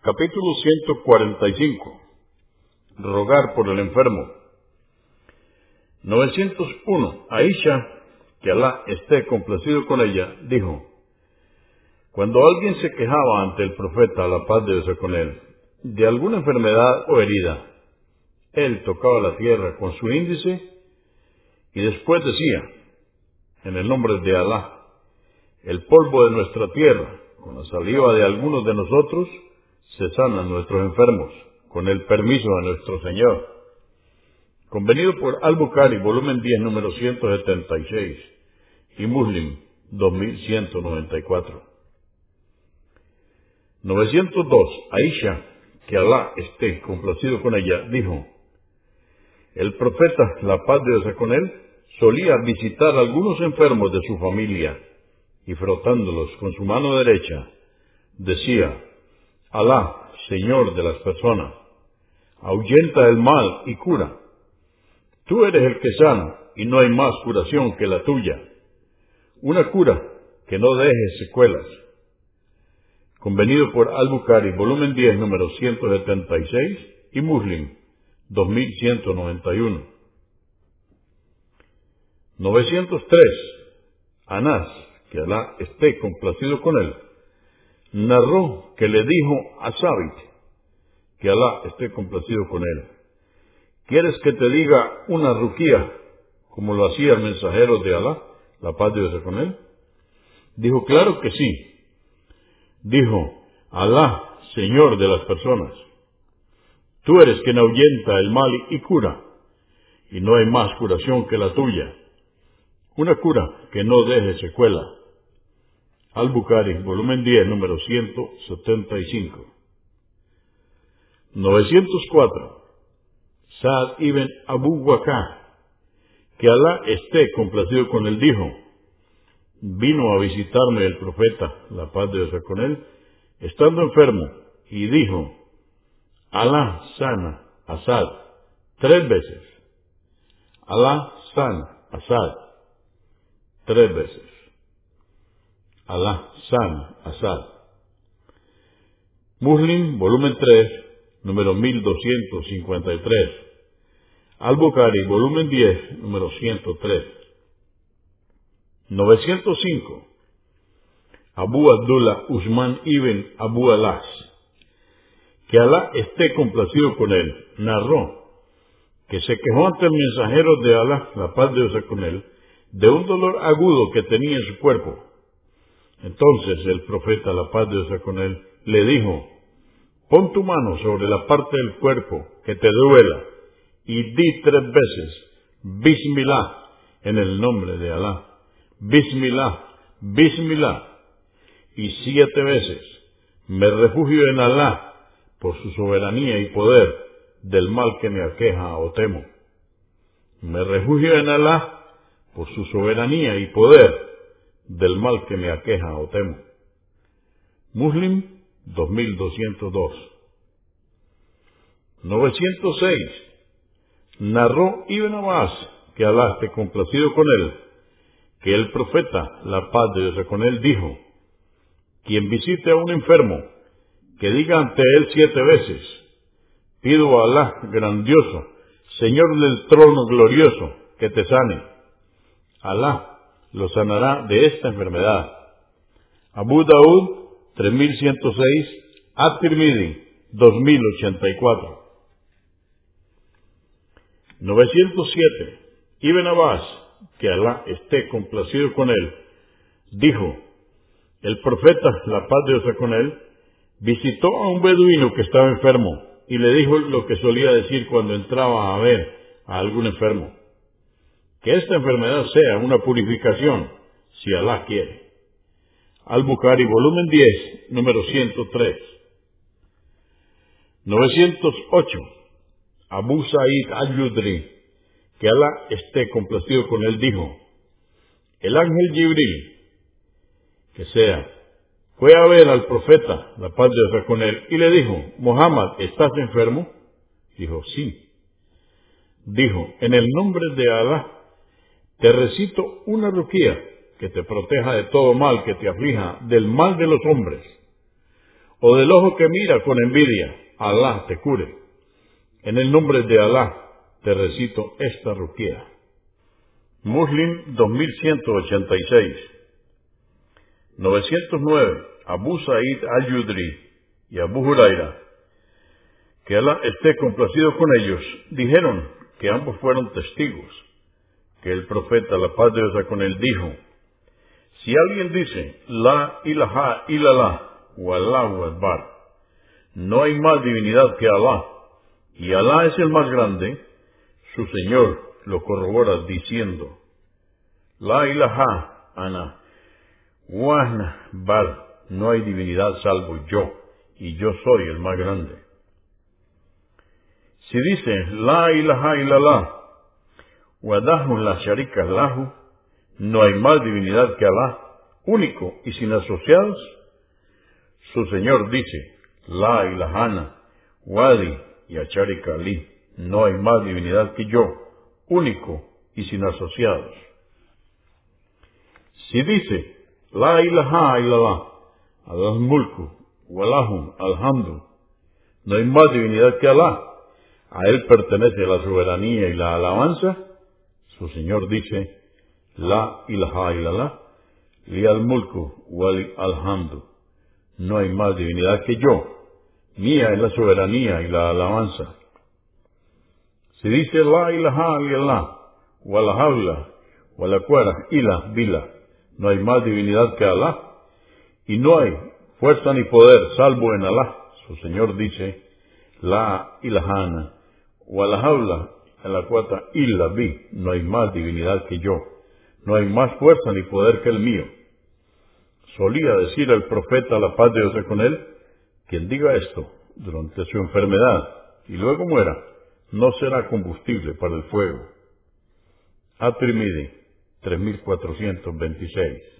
Capítulo 145. Rogar por el enfermo. 901. Aisha, que Alá esté complacido con ella, dijo, Cuando alguien se quejaba ante el profeta, la paz de Dios con él, de alguna enfermedad o herida, él tocaba la tierra con su índice y después decía, en el nombre de Alá, el polvo de nuestra tierra, con la saliva de algunos de nosotros, se sanan nuestros enfermos, con el permiso de nuestro Señor. Convenido por Al-Bukhari, volumen 10, número 176, y Muslim, 2194. 902. Aisha, que Alá esté complacido con ella, dijo, el profeta, la paz de Dios con él, solía visitar algunos enfermos de su familia y frotándolos con su mano derecha, decía, Alá, Señor de las personas, ahuyenta el mal y cura. Tú eres el que sana y no hay más curación que la tuya. Una cura que no deje secuelas. Convenido por Al-Bukhari, volumen 10, número 176 y Muslim, 2191. 903. Anás, que Alá esté complacido con él, narró que le dijo a Sabit, que Alá esté complacido con él, ¿quieres que te diga una ruquía, como lo hacía el mensajero de Alá, la paz de Dios con él? Dijo, claro que sí. Dijo, Alá, Señor de las personas, tú eres quien ahuyenta el mal y cura, y no hay más curación que la tuya. Una cura que no deje secuela. Al-Bukhari, volumen 10, número 175. 904. Saad ibn Abu Waqah, que Alá esté complacido con él, dijo, vino a visitarme el profeta, la paz de Dios con él, estando enfermo, y dijo, Alá sana a tres veces. Alá sana a tres veces. Alá San Asad. Muslim, volumen 3, número 1253. Al-Bukhari, volumen 10, número 103. 905. Abu Abdullah Usman ibn Abu Alas. Que Alá esté complacido con él, narró que se quejó ante el mensajero de Alá, la paz de Dios con él, de un dolor agudo que tenía en su cuerpo entonces el profeta, la paz de Dios con él, le dijo, pon tu mano sobre la parte del cuerpo que te duela y di tres veces, Bismillah, en el nombre de Alá. Bismillah, Bismillah. Y siete veces, me refugio en Alá por su soberanía y poder del mal que me aqueja o temo. Me refugio en Alá por su soberanía y poder del mal que me aqueja o temo. Muslim 2202. 906. Narró Ibn Abbas, que Alá esté complacido con él, que el profeta, la paz de Dios con él, dijo, quien visite a un enfermo, que diga ante él siete veces, pido a Alá grandioso, Señor del trono glorioso, que te sane. Alá lo sanará de esta enfermedad. Abu Daud 3106, At-Tirmidhi 2084. 907. Ibn Abbas, que Alá esté complacido con él, dijo, el profeta, la paz de Dios con él, visitó a un beduino que estaba enfermo y le dijo lo que solía decir cuando entraba a ver a algún enfermo que esta enfermedad sea una purificación, si Alá quiere. Al-Bukhari, volumen 10, número 103. 908. Abu Sa'id al-Yudri, que Alá esté complacido con él, dijo, el ángel Jibril, que sea, fue a ver al profeta, la paz de Dios con él, y le dijo, Muhammad, ¿estás enfermo? Dijo, sí. Dijo, en el nombre de Alá, te recito una ruquía que te proteja de todo mal que te aflija, del mal de los hombres. o del ojo que mira con envidia, Alá te cure. En el nombre de Alá te recito esta ruquía. Muslim 2186 909 Abu Sa'id al-Yudri y Abu Huraira, que Alá esté complacido con ellos, dijeron que ambos fueron testigos, que el profeta, la paz de Dios con él, dijo, si alguien dice, La ilaha illallah, o Allahu Akbar, no hay más divinidad que Alá, y Alá es el más grande, su Señor lo corrobora diciendo, La ilaha ana, wahna bar, no hay divinidad salvo yo, y yo soy el más grande. Si dice, La ilaha illallah, la no hay más divinidad que Alá, único y sin asociados, su Señor dice, La ilahana, wadi y acharika ali, no hay más divinidad que yo, único y sin asociados. Si dice, La ilaha illallah, al mulku, walahum, alhamdu, no hay más divinidad que Alá, a Él pertenece la soberanía y la alabanza, su Señor dice, La ilaha illallah, li al mulku, wal alhamdu, no hay más divinidad que yo, mía es la soberanía y la alabanza. Si dice La ilaha illallah, wal habla, wal ila, bila, no hay más divinidad que Alá, y no hay fuerza ni poder salvo en Alá. Su Señor dice, La ilahana, o habla en la cuarta illa vi, no hay más divinidad que yo, no hay más fuerza ni poder que el mío. Solía decir el profeta, la paz de Dios con él, quien diga esto durante su enfermedad y luego muera, no será combustible para el fuego. Atrimidi, 3426.